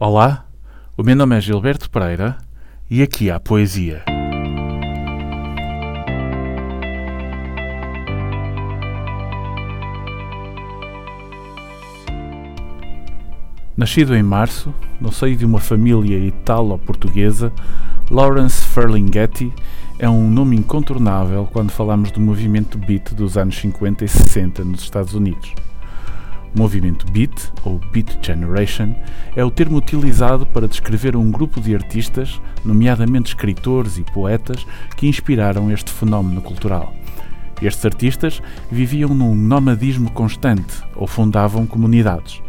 Olá, o meu nome é Gilberto Pereira e aqui há poesia. Nascido em março, no seio de uma família italo-portuguesa, Lawrence Ferlinghetti é um nome incontornável quando falamos do movimento beat dos anos 50 e 60 nos Estados Unidos. Movimento Beat, ou Beat Generation, é o termo utilizado para descrever um grupo de artistas, nomeadamente escritores e poetas, que inspiraram este fenómeno cultural. Estes artistas viviam num nomadismo constante ou fundavam comunidades.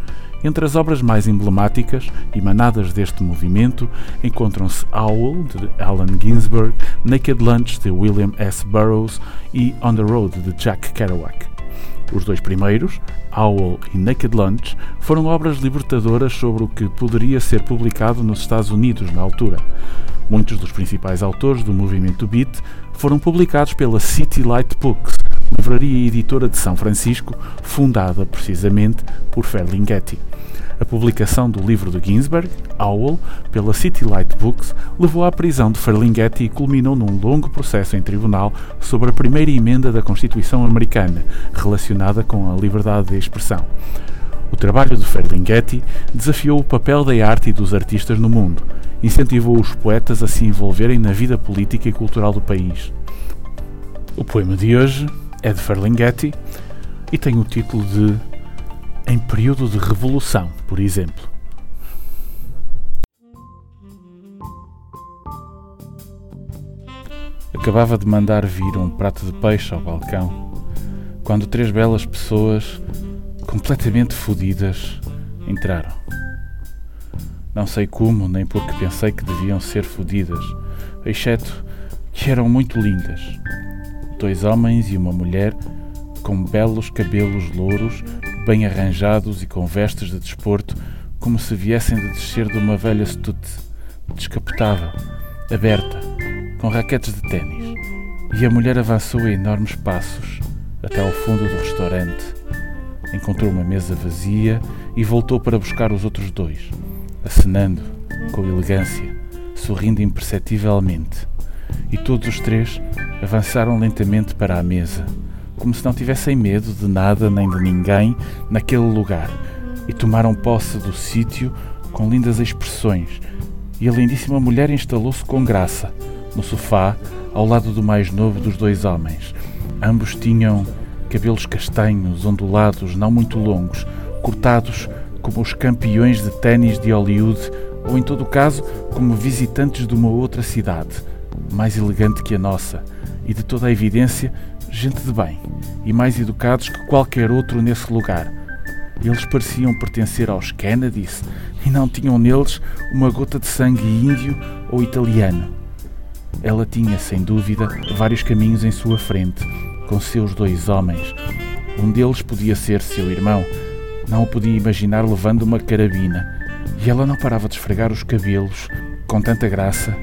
Entre as obras mais emblemáticas, emanadas deste movimento, encontram-se Owl, de Allen Ginsberg, Naked Lunch, de William S. Burroughs e On the Road, de Jack Kerouac. Os dois primeiros, Owl e Naked Lunch, foram obras libertadoras sobre o que poderia ser publicado nos Estados Unidos na altura. Muitos dos principais autores do movimento Beat foram publicados pela City Light Books, livraria editora de São Francisco, fundada precisamente por Ferlinghetti. A publicação do livro de Ginsberg, Owl, pela City Light Books, levou à prisão de Ferlinghetti e culminou num longo processo em tribunal sobre a primeira emenda da Constituição americana, relacionada com a liberdade de expressão. O trabalho de Ferlinghetti desafiou o papel da arte e dos artistas no mundo, incentivou os poetas a se envolverem na vida política e cultural do país. O poema de hoje é de Ferlinghetti e tem o título de em período de revolução, por exemplo. Acabava de mandar vir um prato de peixe ao balcão, quando três belas pessoas, completamente fodidas, entraram. Não sei como, nem porque pensei que deviam ser fodidas, exceto que eram muito lindas. Dois homens e uma mulher com belos cabelos louros bem arranjados e com vestes de desporto, como se viessem de descer de uma velha stute, descapotável, aberta, com raquetes de ténis. E a mulher avançou a enormes passos até ao fundo do restaurante. Encontrou uma mesa vazia e voltou para buscar os outros dois, acenando, com elegância, sorrindo imperceptivelmente. E todos os três avançaram lentamente para a mesa como se não tivessem medo de nada nem de ninguém naquele lugar, e tomaram posse do sítio com lindas expressões. E a lindíssima mulher instalou-se com graça, no sofá, ao lado do mais novo dos dois homens. Ambos tinham cabelos castanhos, ondulados, não muito longos, cortados como os campeões de ténis de Hollywood, ou em todo caso, como visitantes de uma outra cidade, mais elegante que a nossa, e de toda a evidência gente de bem e mais educados que qualquer outro nesse lugar. Eles pareciam pertencer aos Kennedys e não tinham neles uma gota de sangue índio ou italiano. Ela tinha, sem dúvida, vários caminhos em sua frente, com seus dois homens. Um deles podia ser seu irmão. Não o podia imaginar levando uma carabina. E ela não parava de esfregar os cabelos, com tanta graça,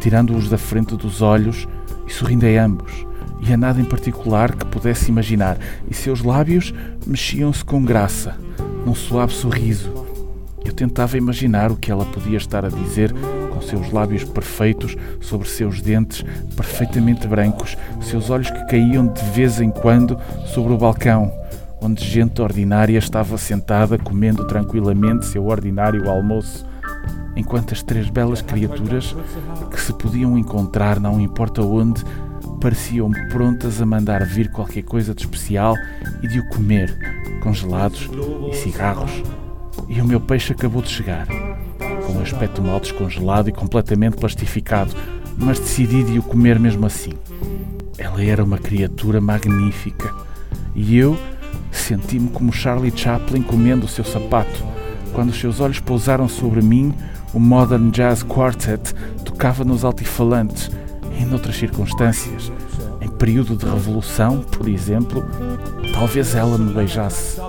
tirando-os da frente dos olhos e sorrindo a ambos e a nada em particular que pudesse imaginar, e seus lábios mexiam-se com graça, num suave sorriso. Eu tentava imaginar o que ela podia estar a dizer com seus lábios perfeitos sobre seus dentes perfeitamente brancos, seus olhos que caíam de vez em quando sobre o balcão, onde gente ordinária estava sentada comendo tranquilamente seu ordinário almoço enquanto as três belas criaturas que se podiam encontrar não importa onde pareciam prontas a mandar vir qualquer coisa de especial e de o comer, com gelados e cigarros. E o meu peixe acabou de chegar, com um aspecto mal descongelado e completamente plastificado, mas decidi de o comer mesmo assim. Ela era uma criatura magnífica e eu senti-me como Charlie Chaplin comendo o seu sapato. Quando os seus olhos pousaram sobre mim, o Modern Jazz Quartet tocava nos altifalantes em outras circunstâncias, em período de revolução, por exemplo, talvez ela me beijasse.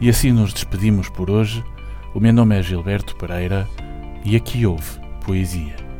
E assim nos despedimos por hoje. O meu nome é Gilberto Pereira e aqui houve poesia.